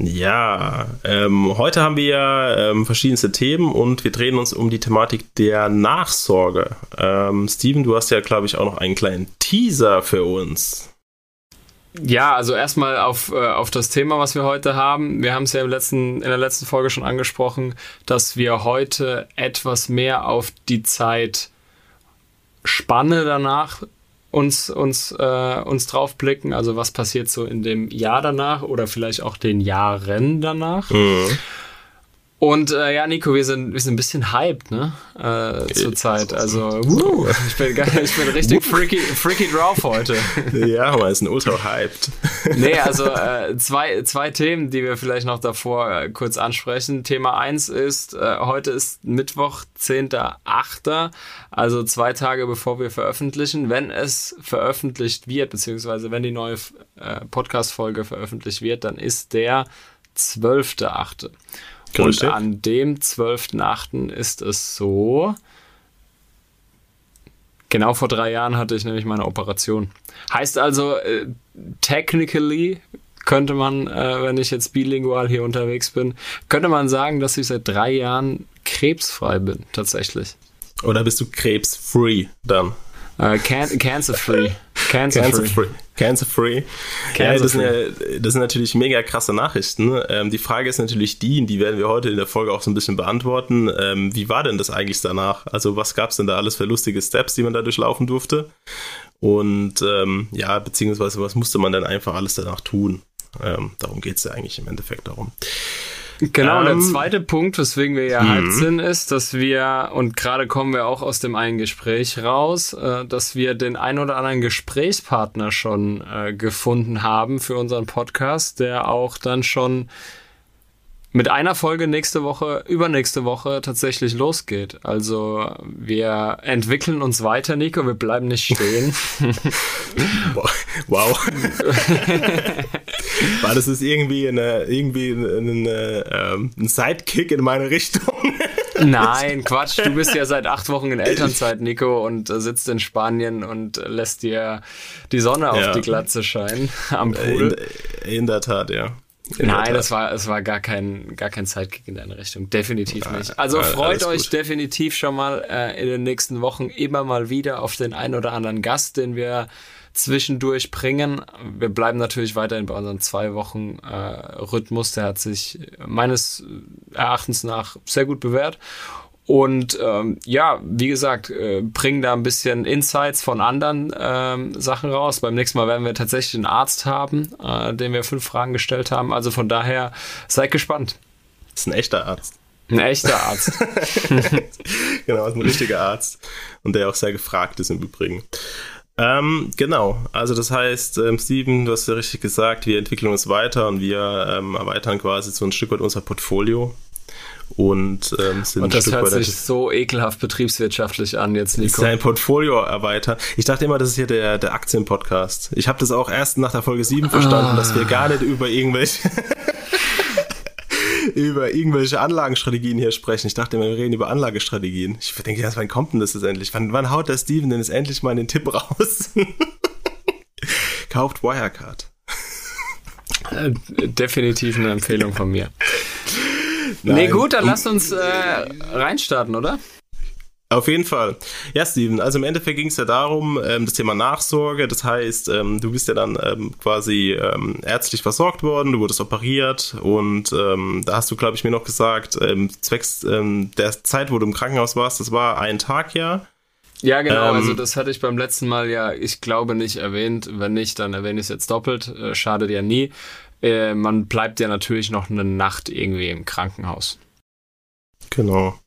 Ja, ähm, heute haben wir ähm, verschiedenste Themen und wir drehen uns um die Thematik der Nachsorge. Ähm, Steven, du hast ja, glaube ich, auch noch einen kleinen Teaser für uns. Ja, also erstmal auf, äh, auf das Thema, was wir heute haben. Wir haben es ja im letzten, in der letzten Folge schon angesprochen, dass wir heute etwas mehr auf die Zeit Spanne danach uns, uns, äh, uns drauf blicken. Also was passiert so in dem Jahr danach oder vielleicht auch den Jahren danach. Mhm. Und äh, ja, Nico, wir sind, wir sind ein bisschen hyped, ne? Äh, Zurzeit. Also, woo, ich, bin, ich bin richtig freaky, freaky drauf heute. Ja, man ist ein ultra hyped. Nee, also äh, zwei, zwei Themen, die wir vielleicht noch davor äh, kurz ansprechen. Thema eins ist, äh, heute ist Mittwoch, 10.8., also zwei Tage bevor wir veröffentlichen. Wenn es veröffentlicht wird, beziehungsweise wenn die neue äh, Podcast-Folge veröffentlicht wird, dann ist der 12.8. Und an dem 12.8. ist es so, genau vor drei Jahren hatte ich nämlich meine Operation. Heißt also, äh, technically könnte man, äh, wenn ich jetzt bilingual hier unterwegs bin, könnte man sagen, dass ich seit drei Jahren krebsfrei bin, tatsächlich. Oder bist du krebsfree dann? Uh, can cancer free. Cancer, cancer free. free. Cancer free. Cancer ja, das, free. Sind, das sind natürlich mega krasse Nachrichten. Ähm, die Frage ist natürlich die, die werden wir heute in der Folge auch so ein bisschen beantworten. Ähm, wie war denn das eigentlich danach? Also was gab es denn da alles für lustige Steps, die man da durchlaufen durfte? Und ähm, ja, beziehungsweise was musste man denn einfach alles danach tun? Ähm, darum geht es ja eigentlich im Endeffekt darum. Genau, ähm, der zweite Punkt, weswegen wir ja halb mhm. sind, ist, dass wir, und gerade kommen wir auch aus dem einen Gespräch raus, äh, dass wir den ein oder anderen Gesprächspartner schon äh, gefunden haben für unseren Podcast, der auch dann schon mit einer Folge nächste Woche, übernächste Woche tatsächlich losgeht. Also wir entwickeln uns weiter, Nico, wir bleiben nicht stehen. wow. War das ist irgendwie eine, irgendwie eine, ähm, ein Sidekick in meine Richtung? Nein, Quatsch. Du bist ja seit acht Wochen in Elternzeit, Nico, und äh, sitzt in Spanien und lässt dir die Sonne auf ja. die Glatze scheinen am Pool. In, in der Tat, ja. Nein, das war, es war gar kein, gar kein Sidekick in deine Richtung. Definitiv ja, nicht. Also freut euch gut. definitiv schon mal äh, in den nächsten Wochen immer mal wieder auf den einen oder anderen Gast, den wir zwischendurch bringen. Wir bleiben natürlich weiterhin bei unserem zwei Wochen äh, Rhythmus. Der hat sich meines Erachtens nach sehr gut bewährt. Und ähm, ja, wie gesagt, äh, bringen da ein bisschen Insights von anderen ähm, Sachen raus. Beim nächsten Mal werden wir tatsächlich einen Arzt haben, äh, dem wir fünf Fragen gestellt haben. Also von daher seid gespannt. Das ist ein echter Arzt. Ein echter Arzt. genau, ein richtiger Arzt. Und der auch sehr gefragt ist im Übrigen. Ähm, genau, also das heißt, ähm, Steven, du hast ja richtig gesagt, wir entwickeln uns weiter und wir ähm, erweitern quasi so ein Stück weit unser Portfolio und ähm, sind Und das hört sich so ekelhaft betriebswirtschaftlich an jetzt, Nico. Sein Portfolio erweitern. Ich dachte immer, das ist hier der, der Aktienpodcast. Ich habe das auch erst nach der Folge 7 verstanden, ah. dass wir gar nicht über irgendwelche über irgendwelche Anlagenstrategien hier sprechen. Ich dachte, wir reden über Anlagestrategien. Ich denke, ja, wann kommt denn das jetzt endlich? Wann, wann haut der Steven denn jetzt endlich mal den Tipp raus? Kauft Wirecard. Äh, definitiv eine Empfehlung von mir. Nein. Nee, gut, dann lass uns äh, reinstarten, oder? Auf jeden Fall. Ja, Steven, also im Endeffekt ging es ja darum, ähm, das Thema Nachsorge. Das heißt, ähm, du bist ja dann ähm, quasi ähm, ärztlich versorgt worden, du wurdest operiert und ähm, da hast du, glaube ich, mir noch gesagt, ähm, zwecks der Zeit, wo du im Krankenhaus warst, das war ein Tag ja. Ja, genau. also das hatte ich beim letzten Mal ja, ich glaube, nicht erwähnt. Wenn nicht, dann erwähne ich es jetzt doppelt. Äh, schadet ja nie äh, man bleibt ja natürlich noch eine Nacht irgendwie im Krankenhaus. Genau.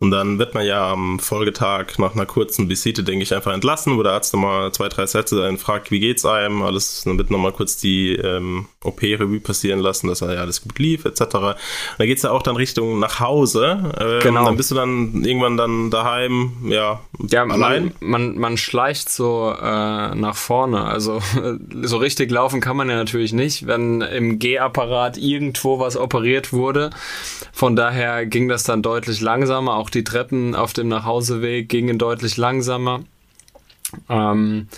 Und dann wird man ja am Folgetag nach einer kurzen Visite, denke ich, einfach entlassen, wo der Arzt nochmal zwei, drei Sätze einen fragt, wie geht's einem, alles, dann wird nochmal kurz die ähm, OP-Revue passieren lassen, dass er ja alles gut lief, etc. Und da geht's ja auch dann Richtung nach Hause. Ähm, genau. Dann bist du dann irgendwann dann daheim, ja, ja allein. Man, man, man schleicht so äh, nach vorne. Also so richtig laufen kann man ja natürlich nicht, wenn im G-Apparat irgendwo was operiert wurde. Von daher ging das dann deutlich langsamer, auch auch die Treppen auf dem Nachhauseweg gingen deutlich langsamer. Ähm,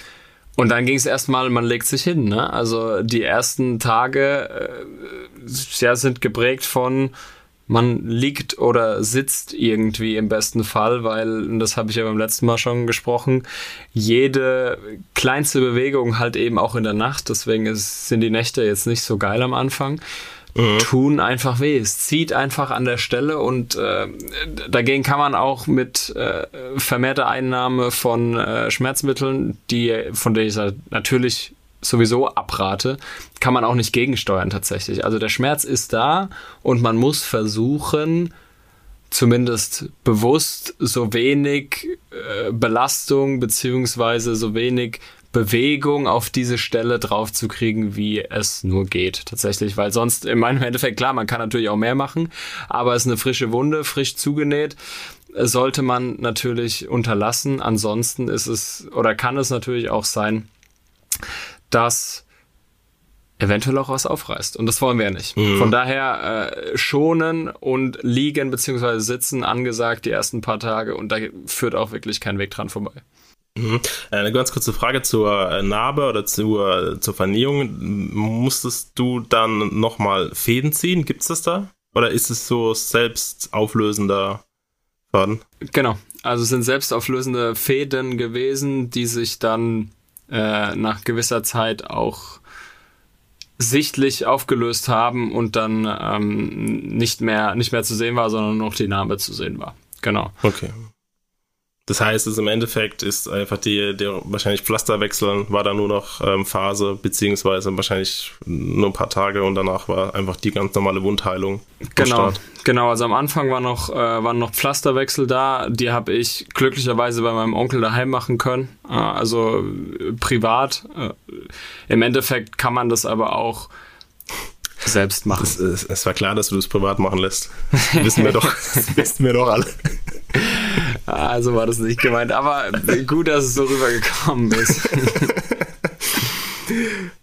und dann ging es erstmal, man legt sich hin. Ne? Also die ersten Tage äh, ja, sind geprägt von, man liegt oder sitzt irgendwie im besten Fall, weil, das habe ich ja beim letzten Mal schon gesprochen, jede kleinste Bewegung halt eben auch in der Nacht, deswegen ist, sind die Nächte jetzt nicht so geil am Anfang, mhm. tun einfach weh. Es zieht einfach an der Stelle und äh, dagegen kann man auch mit äh, vermehrter Einnahme von äh, Schmerzmitteln, die von denen ich natürlich sowieso abrate, kann man auch nicht gegensteuern tatsächlich. Also der Schmerz ist da und man muss versuchen, zumindest bewusst so wenig äh, Belastung beziehungsweise so wenig Bewegung auf diese Stelle drauf zu kriegen, wie es nur geht. Tatsächlich, weil sonst in meinem Endeffekt, klar, man kann natürlich auch mehr machen, aber es ist eine frische Wunde, frisch zugenäht sollte man natürlich unterlassen. Ansonsten ist es oder kann es natürlich auch sein, dass eventuell auch was aufreißt. Und das wollen wir ja nicht. Mhm. Von daher äh, schonen und liegen bzw. sitzen angesagt die ersten paar Tage und da führt auch wirklich kein Weg dran vorbei. Mhm. Eine ganz kurze Frage zur äh, Narbe oder zur, zur Vernähung. Musstest du dann nochmal Fäden ziehen? Gibt es das da? Oder ist es so selbst auflösender Faden? Genau. Also es sind selbstauflösende Fäden gewesen, die sich dann äh, nach gewisser Zeit auch sichtlich aufgelöst haben und dann ähm, nicht mehr nicht mehr zu sehen war, sondern nur noch die Narbe zu sehen war. Genau. Okay. Das heißt, es im Endeffekt ist einfach die, der wahrscheinlich Pflasterwechseln war da nur noch ähm, Phase, beziehungsweise wahrscheinlich nur ein paar Tage und danach war einfach die ganz normale Wundheilung. Genau, genau. Also am Anfang war noch, äh, waren noch Pflasterwechsel da, die habe ich glücklicherweise bei meinem Onkel daheim machen können. Äh, also äh, privat. Äh, Im Endeffekt kann man das aber auch selbst machen. Es war klar, dass du das privat machen lässt. wissen wir doch, wissen wir doch alle. Also war das nicht gemeint, aber gut, dass es so rübergekommen ist.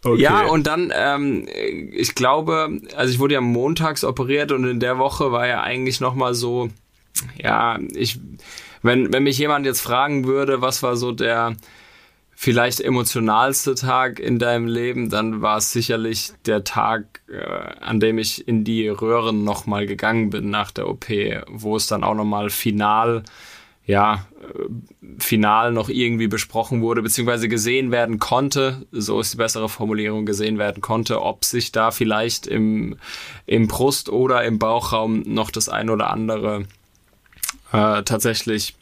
Okay. Ja, und dann, ähm, ich glaube, also ich wurde ja montags operiert und in der Woche war ja eigentlich nochmal so, ja, ich, wenn, wenn mich jemand jetzt fragen würde, was war so der vielleicht emotionalste Tag in deinem Leben, dann war es sicherlich der Tag, äh, an dem ich in die Röhren nochmal gegangen bin nach der OP, wo es dann auch nochmal final ja, äh, final noch irgendwie besprochen wurde, beziehungsweise gesehen werden konnte, so ist die bessere Formulierung, gesehen werden konnte, ob sich da vielleicht im, im Brust- oder im Bauchraum noch das ein oder andere äh, tatsächlich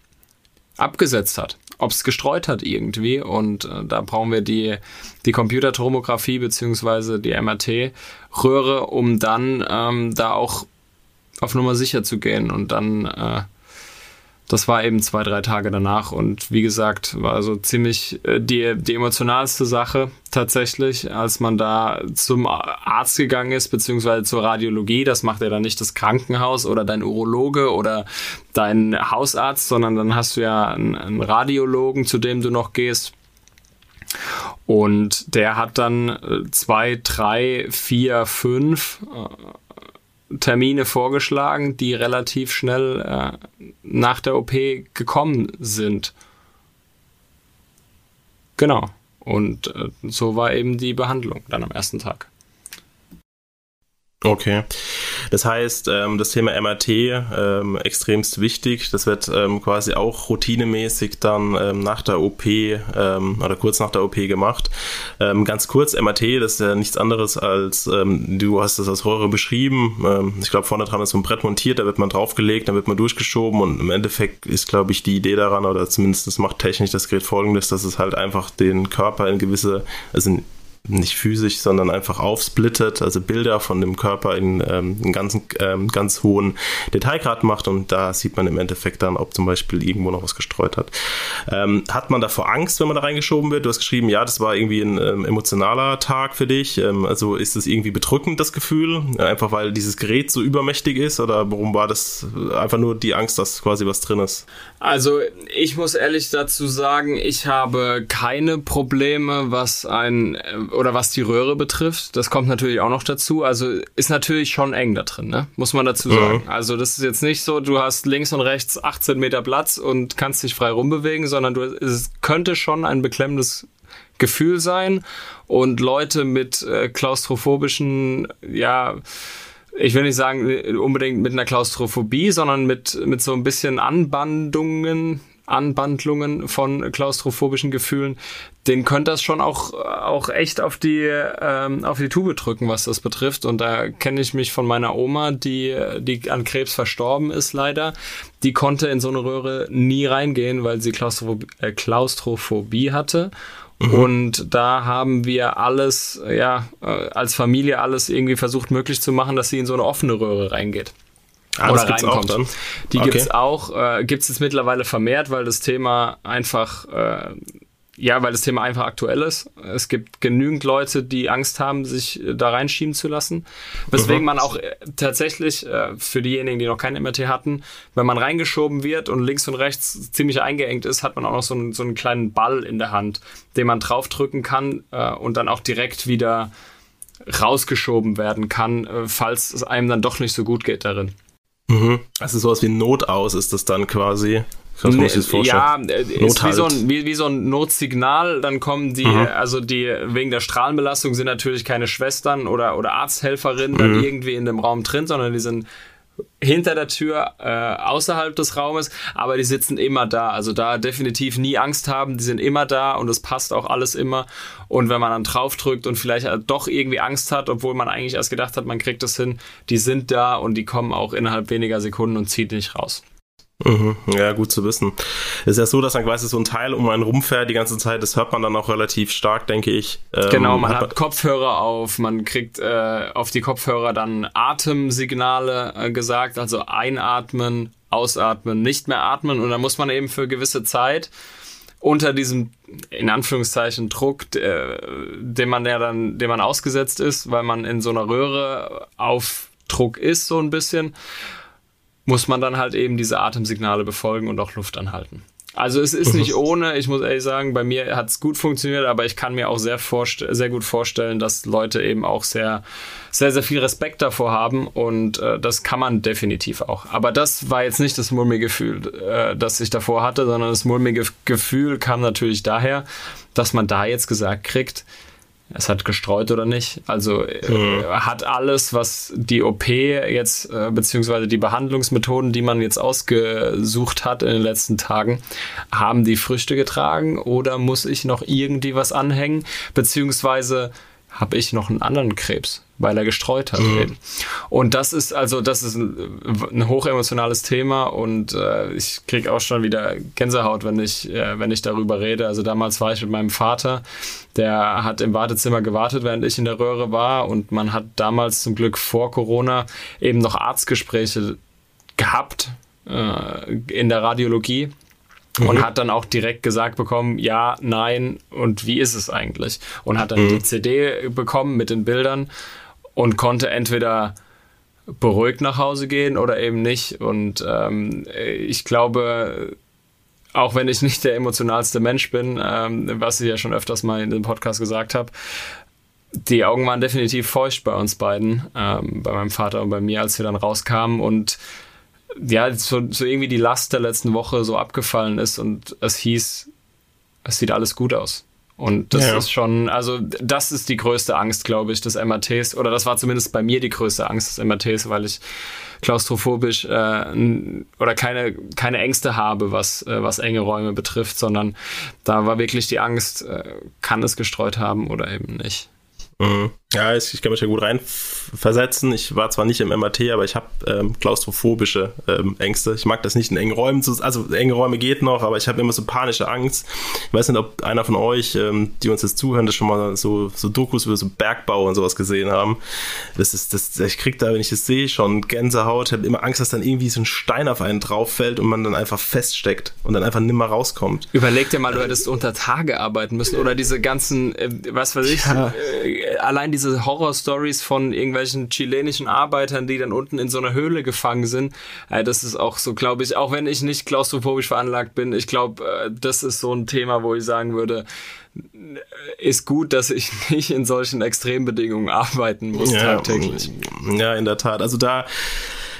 abgesetzt hat, ob es gestreut hat irgendwie und äh, da brauchen wir die, die Computertomographie beziehungsweise die MRT-Röhre, um dann ähm, da auch auf Nummer sicher zu gehen und dann äh, das war eben zwei, drei Tage danach und wie gesagt, war also ziemlich äh, die, die emotionalste Sache tatsächlich, als man da zum Arzt gegangen ist, beziehungsweise zur Radiologie. Das macht ja dann nicht das Krankenhaus oder dein Urologe oder dein Hausarzt, sondern dann hast du ja einen, Radiologen, zu dem du noch gehst. Und der hat dann äh, zwei, drei, vier, fünf äh, Termine vorgeschlagen, die relativ schnell äh, nach der OP gekommen sind. Genau. Und äh, so war eben die Behandlung dann am ersten Tag. Okay. Das heißt, ähm, das Thema MRT ähm, extremst wichtig. Das wird ähm, quasi auch routinemäßig dann ähm, nach der OP ähm, oder kurz nach der OP gemacht. Ähm, ganz kurz, MRT, das ist ja nichts anderes als, ähm, du hast das als Röhre beschrieben. Ähm, ich glaube, vorne dran ist so ein Brett montiert, da wird man draufgelegt, dann wird man durchgeschoben und im Endeffekt ist, glaube ich, die Idee daran, oder zumindest das macht technisch das Gerät folgendes, dass es halt einfach den Körper in gewisse, also nicht physisch, sondern einfach aufsplittet, also Bilder von dem Körper in ähm, einen ganzen, ähm, ganz hohen Detailgrad macht und da sieht man im Endeffekt dann, ob zum Beispiel irgendwo noch was gestreut hat. Ähm, hat man davor Angst, wenn man da reingeschoben wird? Du hast geschrieben, ja, das war irgendwie ein ähm, emotionaler Tag für dich. Ähm, also ist das irgendwie bedrückend, das Gefühl? Einfach weil dieses Gerät so übermächtig ist oder warum war das einfach nur die Angst, dass quasi was drin ist? Also ich muss ehrlich dazu sagen, ich habe keine Probleme, was ein äh, oder was die Röhre betrifft. Das kommt natürlich auch noch dazu. Also ist natürlich schon eng da drin, ne? Muss man dazu sagen. Mhm. Also das ist jetzt nicht so, du hast links und rechts 18 Meter Platz und kannst dich frei rumbewegen, sondern du, es könnte schon ein beklemmendes Gefühl sein und Leute mit äh, klaustrophobischen, ja, ich will nicht sagen äh, unbedingt mit einer Klaustrophobie, sondern mit, mit so ein bisschen Anbandungen, Anbandlungen von klaustrophobischen Gefühlen, den könnte das schon auch, auch echt auf die, ähm, auf die Tube drücken, was das betrifft. Und da kenne ich mich von meiner Oma, die, die an Krebs verstorben ist leider. Die konnte in so eine Röhre nie reingehen, weil sie Klaustrophobie, äh, Klaustrophobie hatte. Mhm. Und da haben wir alles, ja, äh, als Familie alles irgendwie versucht möglich zu machen, dass sie in so eine offene Röhre reingeht. Ah, oder reinkommt. Auch Die okay. gibt's auch, äh, gibt's jetzt mittlerweile vermehrt, weil das Thema einfach äh, ja, weil das Thema einfach aktuell ist. Es gibt genügend Leute, die Angst haben, sich äh, da reinschieben zu lassen. Weswegen mhm. man auch äh, tatsächlich, äh, für diejenigen, die noch kein MRT hatten, wenn man reingeschoben wird und links und rechts ziemlich eingeengt ist, hat man auch noch so einen, so einen kleinen Ball in der Hand, den man draufdrücken kann und dann auch direkt wieder rausgeschoben werden kann, falls es einem dann doch nicht so gut geht darin. Mhm. Also sowas wie Notaus ist das dann quasi. Was muss ich ne, Ja, äh, ist wie so, ein, wie, wie so ein Notsignal, dann kommen die, mhm. also die, wegen der Strahlenbelastung sind natürlich keine Schwestern oder, oder Arzthelferinnen mhm. dann irgendwie in dem Raum drin, sondern die sind hinter der Tür äh, außerhalb des Raumes, aber die sitzen immer da. Also da definitiv nie Angst haben, die sind immer da und es passt auch alles immer. Und wenn man dann draufdrückt und vielleicht doch irgendwie Angst hat, obwohl man eigentlich erst gedacht hat, man kriegt es hin, die sind da und die kommen auch innerhalb weniger Sekunden und zieht nicht raus. Mhm. Ja, gut zu wissen. Es ist ja so, dass man quasi so ein Teil um einen rumfährt die ganze Zeit. Das hört man dann auch relativ stark, denke ich. Ähm, genau, man hat, hat Kopfhörer auf, man kriegt äh, auf die Kopfhörer dann Atemsignale äh, gesagt, also einatmen, ausatmen, nicht mehr atmen. Und dann muss man eben für gewisse Zeit unter diesem in Anführungszeichen Druck, äh, dem man ja dann, dem man ausgesetzt ist, weil man in so einer Röhre auf Druck ist so ein bisschen muss man dann halt eben diese Atemsignale befolgen und auch Luft anhalten. Also es ist nicht ohne, ich muss ehrlich sagen, bei mir hat es gut funktioniert, aber ich kann mir auch sehr, sehr gut vorstellen, dass Leute eben auch sehr, sehr, sehr viel Respekt davor haben und äh, das kann man definitiv auch. Aber das war jetzt nicht das mulmige Gefühl, äh, das ich davor hatte, sondern das mulmige Gefühl kam natürlich daher, dass man da jetzt gesagt kriegt, es hat gestreut oder nicht. Also mhm. hat alles, was die OP jetzt, äh, beziehungsweise die Behandlungsmethoden, die man jetzt ausgesucht hat in den letzten Tagen, haben die Früchte getragen oder muss ich noch irgendwie was anhängen, beziehungsweise habe ich noch einen anderen Krebs? weil er gestreut hat mhm. eben. Und das ist also, das ist ein, ein hochemotionales Thema und äh, ich kriege auch schon wieder Gänsehaut, wenn ich, äh, wenn ich darüber rede. Also damals war ich mit meinem Vater, der hat im Wartezimmer gewartet, während ich in der Röhre war und man hat damals zum Glück vor Corona eben noch Arztgespräche gehabt äh, in der Radiologie und mhm. hat dann auch direkt gesagt bekommen, ja, nein und wie ist es eigentlich? Und hat dann mhm. die CD bekommen mit den Bildern und konnte entweder beruhigt nach Hause gehen oder eben nicht. Und ähm, ich glaube, auch wenn ich nicht der emotionalste Mensch bin, ähm, was ich ja schon öfters mal in dem Podcast gesagt habe, die Augen waren definitiv feucht bei uns beiden, ähm, bei meinem Vater und bei mir, als wir dann rauskamen und ja, so, so irgendwie die Last der letzten Woche so abgefallen ist und es hieß, es sieht alles gut aus. Und das ja. ist schon, also das ist die größte Angst, glaube ich, des MRTs. Oder das war zumindest bei mir die größte Angst des MRTs, weil ich klaustrophobisch äh, oder keine, keine Ängste habe, was, äh, was enge Räume betrifft, sondern da war wirklich die Angst, äh, kann es gestreut haben oder eben nicht. Mhm. Ja, ich, ich kann mich ja gut reinversetzen. Ich war zwar nicht im MRT, aber ich habe ähm, klaustrophobische ähm, Ängste. Ich mag das nicht in engen Räumen zu, also enge Räume geht noch, aber ich habe immer so panische Angst. Ich weiß nicht, ob einer von euch, ähm, die uns jetzt zuhören, das schon mal so, so Dokus über so Bergbau und sowas gesehen haben. Das ist, das, ich krieg da, wenn ich das sehe, schon Gänsehaut. Ich habe immer Angst, dass dann irgendwie so ein Stein auf einen drauf fällt und man dann einfach feststeckt und dann einfach nimmer rauskommt. Überleg dir mal, du hättest unter Tage arbeiten müssen oder diese ganzen, äh, was weiß ich, ja. äh, allein die diese Horror-Stories von irgendwelchen chilenischen Arbeitern, die dann unten in so einer Höhle gefangen sind. Äh, das ist auch so, glaube ich, auch wenn ich nicht klaustrophobisch veranlagt bin, ich glaube, äh, das ist so ein Thema, wo ich sagen würde, ist gut, dass ich nicht in solchen Extrembedingungen arbeiten muss ja, tagtäglich. Ja, in der Tat. Also da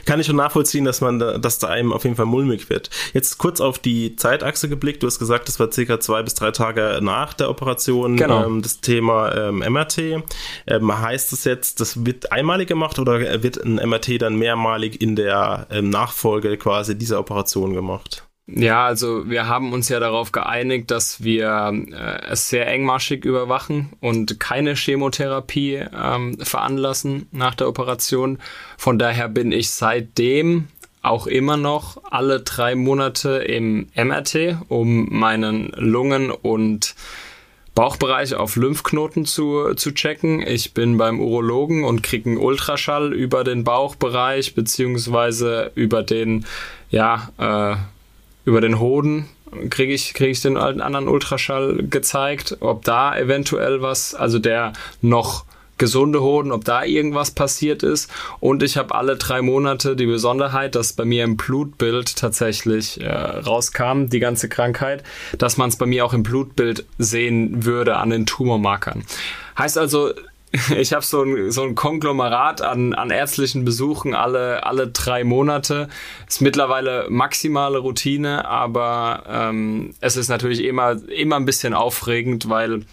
kann ich schon nachvollziehen, dass man da, dass da einem auf jeden Fall mulmig wird. Jetzt kurz auf die Zeitachse geblickt. Du hast gesagt, das war circa zwei bis drei Tage nach der Operation. Genau. Ähm, das Thema ähm, MRT. Ähm, heißt es jetzt, das wird einmalig gemacht oder wird ein MRT dann mehrmalig in der ähm, Nachfolge quasi dieser Operation gemacht? Ja, also wir haben uns ja darauf geeinigt, dass wir äh, es sehr engmaschig überwachen und keine Chemotherapie ähm, veranlassen nach der Operation. Von daher bin ich seitdem auch immer noch alle drei Monate im MRT, um meinen Lungen- und Bauchbereich auf Lymphknoten zu, zu checken. Ich bin beim Urologen und kriege einen Ultraschall über den Bauchbereich beziehungsweise über den, ja, äh, über den Hoden kriege ich, krieg ich den alten anderen Ultraschall gezeigt, ob da eventuell was, also der noch gesunde Hoden, ob da irgendwas passiert ist. Und ich habe alle drei Monate die Besonderheit, dass bei mir im Blutbild tatsächlich äh, rauskam, die ganze Krankheit, dass man es bei mir auch im Blutbild sehen würde an den Tumormarkern. Heißt also, ich habe so ein, so ein Konglomerat an, an ärztlichen Besuchen alle, alle drei Monate. Ist mittlerweile maximale Routine, aber ähm, es ist natürlich immer, immer ein bisschen aufregend, weil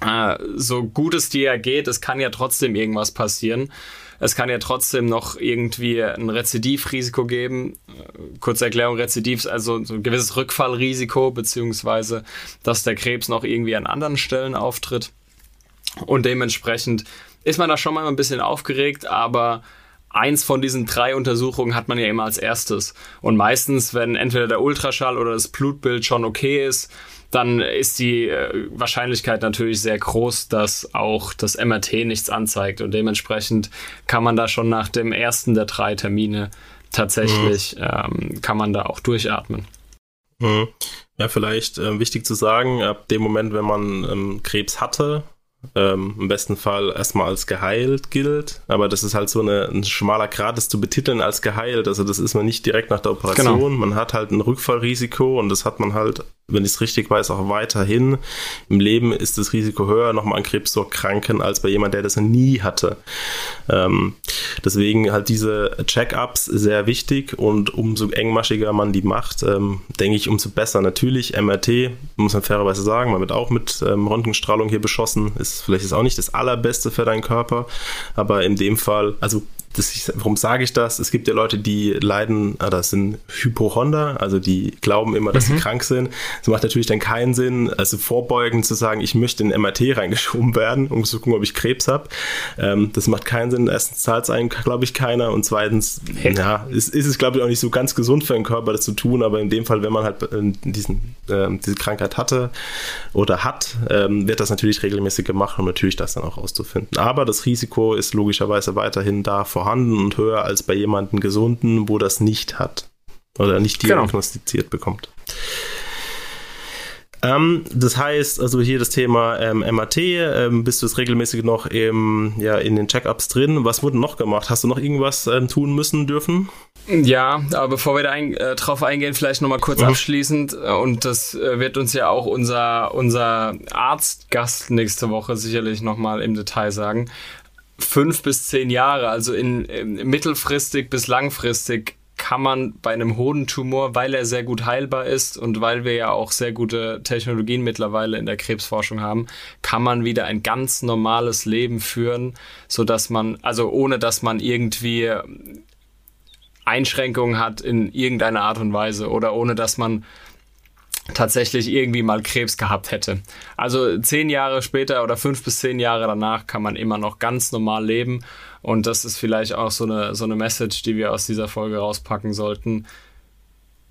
äh, so gut es dir geht, es kann ja trotzdem irgendwas passieren. Es kann ja trotzdem noch irgendwie ein Rezidivrisiko geben. Äh, kurze Erklärung, Rezidiv also so ein gewisses Rückfallrisiko, beziehungsweise dass der Krebs noch irgendwie an anderen Stellen auftritt. Und dementsprechend ist man da schon mal ein bisschen aufgeregt, aber eins von diesen drei Untersuchungen hat man ja immer als erstes. Und meistens, wenn entweder der Ultraschall oder das Blutbild schon okay ist, dann ist die äh, Wahrscheinlichkeit natürlich sehr groß, dass auch das MRT nichts anzeigt. Und dementsprechend kann man da schon nach dem ersten der drei Termine tatsächlich, mhm. ähm, kann man da auch durchatmen. Mhm. Ja, vielleicht äh, wichtig zu sagen, ab dem Moment, wenn man ähm, Krebs hatte, ähm, im besten Fall erstmal als geheilt gilt. Aber das ist halt so eine, ein schmaler Grad, das zu betiteln als geheilt. Also das ist man nicht direkt nach der Operation. Genau. Man hat halt ein Rückfallrisiko und das hat man halt, wenn ich es richtig weiß, auch weiterhin. Im Leben ist das Risiko höher, nochmal an Krebs zu erkranken, als bei jemand, der das nie hatte. Ähm, deswegen halt diese Check-ups sehr wichtig und umso engmaschiger man die macht, ähm, denke ich, umso besser. Natürlich MRT, muss man fairerweise sagen, man wird auch mit ähm, Röntgenstrahlung hier beschossen, ist vielleicht ist auch nicht das allerbeste für deinen Körper, aber in dem Fall, also das ich, warum sage ich das? Es gibt ja Leute, die leiden, ah, das sind Hypochonder, also die glauben immer, dass mhm. sie krank sind. Es macht natürlich dann keinen Sinn, also vorbeugend zu sagen, ich möchte in MRT reingeschoben werden, um zu gucken, ob ich Krebs habe. Ähm, das macht keinen Sinn. Erstens zahlt es einen, glaube ich, keiner und zweitens, hey. ja, ist, ist es, glaube ich, auch nicht so ganz gesund für den Körper, das zu tun, aber in dem Fall, wenn man halt äh, diesen, äh, diese Krankheit hatte oder hat, ähm, wird das natürlich regelmäßig gemacht, um natürlich das dann auch auszufinden. Aber das Risiko ist logischerweise weiterhin da vor vorhanden und höher als bei jemandem Gesunden, wo das nicht hat oder nicht genau. diagnostiziert genau. bekommt. Ähm, das heißt, also hier das Thema ähm, MAT, ähm, bist du es regelmäßig noch im, ja, in den Check-ups drin? Was wurde noch gemacht? Hast du noch irgendwas ähm, tun müssen dürfen? Ja, aber bevor wir da ein, äh, drauf eingehen, vielleicht nochmal kurz mhm. abschließend, äh, und das äh, wird uns ja auch unser, unser Arztgast nächste Woche sicherlich nochmal im Detail sagen fünf bis zehn Jahre, also in, in mittelfristig bis langfristig kann man bei einem Hodentumor, weil er sehr gut heilbar ist und weil wir ja auch sehr gute Technologien mittlerweile in der Krebsforschung haben, kann man wieder ein ganz normales Leben führen, so dass man, also ohne dass man irgendwie Einschränkungen hat in irgendeiner Art und Weise oder ohne dass man tatsächlich irgendwie mal Krebs gehabt hätte. Also zehn Jahre später oder fünf bis zehn Jahre danach kann man immer noch ganz normal leben. Und das ist vielleicht auch so eine, so eine Message, die wir aus dieser Folge rauspacken sollten.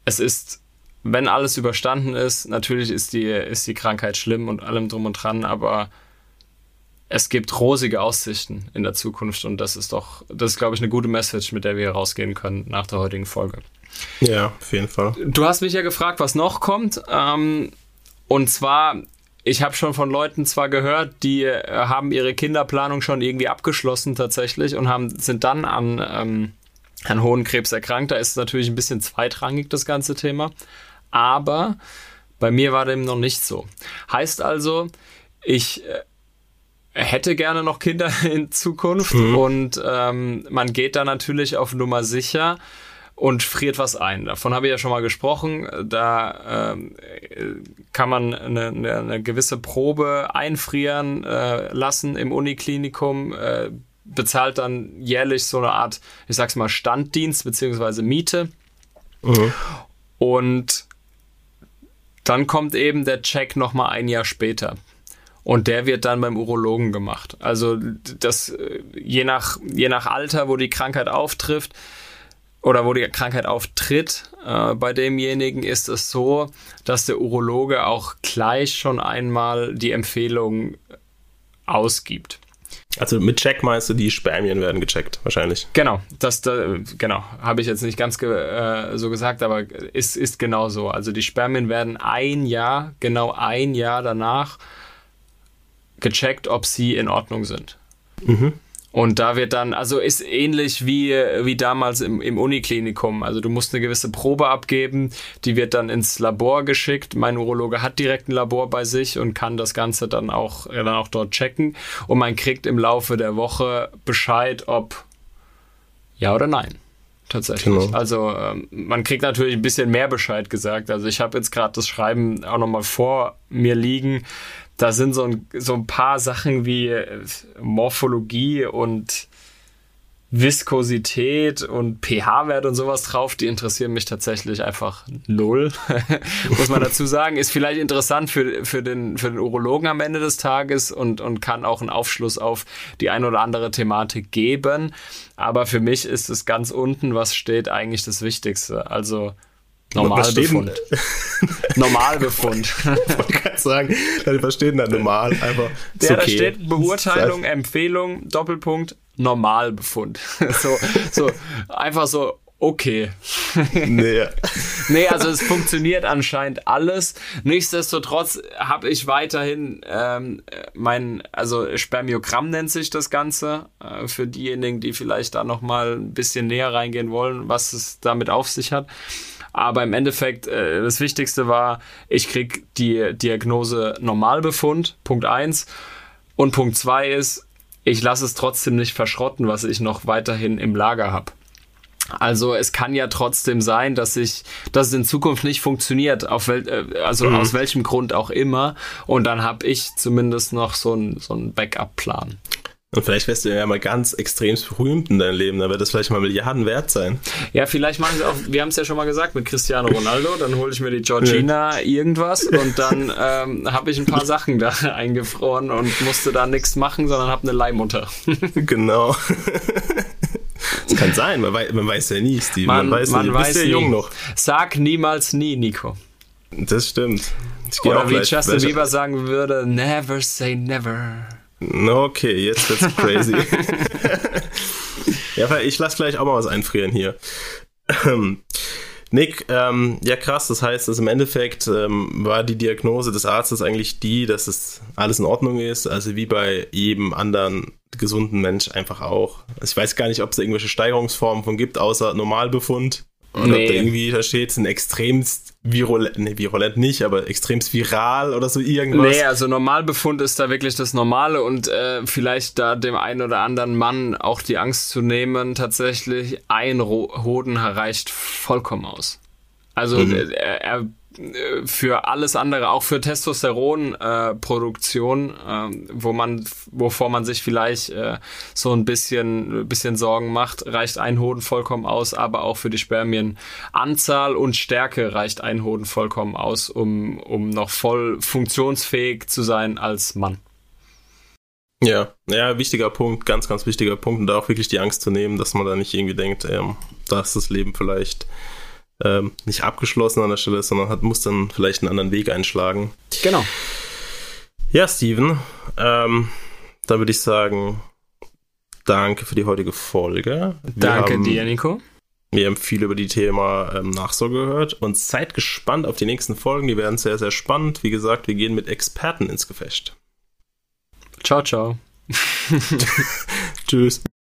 Es ist, wenn alles überstanden ist, natürlich ist die, ist die Krankheit schlimm und allem drum und dran, aber es gibt rosige Aussichten in der Zukunft und das ist doch, das ist, glaube ich, eine gute Message, mit der wir rausgehen können nach der heutigen Folge. Ja, auf jeden Fall. Du hast mich ja gefragt, was noch kommt. Ähm, und zwar, ich habe schon von Leuten zwar gehört, die äh, haben ihre Kinderplanung schon irgendwie abgeschlossen tatsächlich und haben, sind dann an, ähm, an hohen Krebs erkrankt. Da ist es natürlich ein bisschen zweitrangig, das ganze Thema. Aber bei mir war dem noch nicht so. Heißt also, ich äh, hätte gerne noch Kinder in Zukunft mhm. und ähm, man geht da natürlich auf Nummer sicher und friert was ein. Davon habe ich ja schon mal gesprochen. Da ähm, kann man eine, eine, eine, gewisse Probe einfrieren äh, lassen im Uniklinikum, äh, bezahlt dann jährlich so eine Art, ich sag's mal, Standdienst beziehungsweise Miete. Mhm. Und dann kommt eben der Check nochmal ein Jahr später. Und der wird dann beim Urologen gemacht. Also das äh, je nach, je nach Alter, wo die Krankheit auftrifft, oder wo die Krankheit auftritt, äh, bei demjenigen ist es so, dass der Urologe auch gleich schon einmal die Empfehlung ausgibt. Also mit Check meinst du, die Spermien werden gecheckt, wahrscheinlich. Genau, das da, genau, habe ich jetzt nicht ganz ge äh, so gesagt, aber ist, ist genau so. Also die Spermien werden ein Jahr, genau ein Jahr danach gecheckt, ob sie in Ordnung sind. Mhm. Und da wird dann, also ist ähnlich wie, wie damals im, im Uniklinikum. Also du musst eine gewisse Probe abgeben, die wird dann ins Labor geschickt. Mein Urologe hat direkt ein Labor bei sich und kann das Ganze dann auch, dann auch dort checken. Und man kriegt im Laufe der Woche Bescheid, ob ja oder nein. Tatsächlich. Genau. Also ähm, man kriegt natürlich ein bisschen mehr Bescheid gesagt. Also ich habe jetzt gerade das Schreiben auch nochmal vor mir liegen da sind so ein, so ein paar Sachen wie äh, Morphologie und Viskosität und pH-Wert und sowas drauf, die interessieren mich tatsächlich einfach null, muss man dazu sagen. Ist vielleicht interessant für, für, den, für den Urologen am Ende des Tages und, und kann auch einen Aufschluss auf die ein oder andere Thematik geben. Aber für mich ist es ganz unten, was steht, eigentlich das Wichtigste. Also Normalbefund. Normalbefund. ich wollte gerade sagen, da verstehen dann normal einfach. Ja, okay. da steht Beurteilung, Empfehlung, Doppelpunkt, Normalbefund. so, so, einfach so, okay. nee. nee, also es funktioniert anscheinend alles. Nichtsdestotrotz habe ich weiterhin ähm, mein, also Spermiogramm nennt sich das Ganze, äh, für diejenigen, die vielleicht da nochmal ein bisschen näher reingehen wollen, was es damit auf sich hat. Aber im Endeffekt, äh, das Wichtigste war, ich krieg die Diagnose Normalbefund, Punkt eins Und Punkt zwei ist, ich lasse es trotzdem nicht verschrotten, was ich noch weiterhin im Lager habe. Also es kann ja trotzdem sein, dass ich, dass es in Zukunft nicht funktioniert, auf wel, äh, also mhm. aus welchem Grund auch immer. Und dann habe ich zumindest noch so einen so einen Backup-Plan. Und vielleicht wirst du ja mal ganz extrem berühmt in deinem Leben, dann wird das vielleicht mal Milliarden wert sein. Ja, vielleicht machen sie auch, wir haben es ja schon mal gesagt mit Cristiano Ronaldo, dann hole ich mir die Georgina ja. irgendwas und dann ähm, habe ich ein paar Sachen da eingefroren und musste da nichts machen, sondern habe eine Leihmutter. genau. Das kann sein, man weiß, man weiß ja nie, Steve. Man, man weiß, man nie. weiß ja jung noch. Sag niemals nie, Nico. Das stimmt. Oder wie Justin Bieber sagen würde, never say never. Okay, jetzt wird's crazy. ja, ich lass gleich auch mal was einfrieren hier. Nick, ähm, ja krass, das heißt, dass im Endeffekt ähm, war die Diagnose des Arztes eigentlich die, dass es alles in Ordnung ist, also wie bei jedem anderen gesunden Mensch einfach auch. Also ich weiß gar nicht, ob es irgendwelche Steigerungsformen von gibt, außer Normalbefund. Oder nee. ob da irgendwie da steht, ein extremst virulent, nee, virulent nicht, aber extremst viral oder so irgendwas. Nee, also Normalbefund ist da wirklich das Normale und äh, vielleicht da dem einen oder anderen Mann auch die Angst zu nehmen, tatsächlich ein Hoden reicht vollkommen aus. Also mhm. er, er für alles andere, auch für Testosteronproduktion, äh, äh, wo man, wovor man sich vielleicht äh, so ein bisschen, bisschen Sorgen macht, reicht ein Hoden vollkommen aus, aber auch für die Spermienanzahl und Stärke reicht ein Hoden vollkommen aus, um, um noch voll funktionsfähig zu sein als Mann. Ja, ja, wichtiger Punkt, ganz, ganz wichtiger Punkt und da auch wirklich die Angst zu nehmen, dass man da nicht irgendwie denkt, ähm, da ist das Leben vielleicht ähm, nicht abgeschlossen an der Stelle, sondern hat, muss dann vielleicht einen anderen Weg einschlagen. Genau. Ja, Steven, ähm, dann würde ich sagen, danke für die heutige Folge. Wir danke haben, dir, Nico. Wir haben viel über die Thema ähm, Nachsorge gehört und seid gespannt auf die nächsten Folgen. Die werden sehr, sehr spannend. Wie gesagt, wir gehen mit Experten ins Gefecht. Ciao, ciao. Tschüss.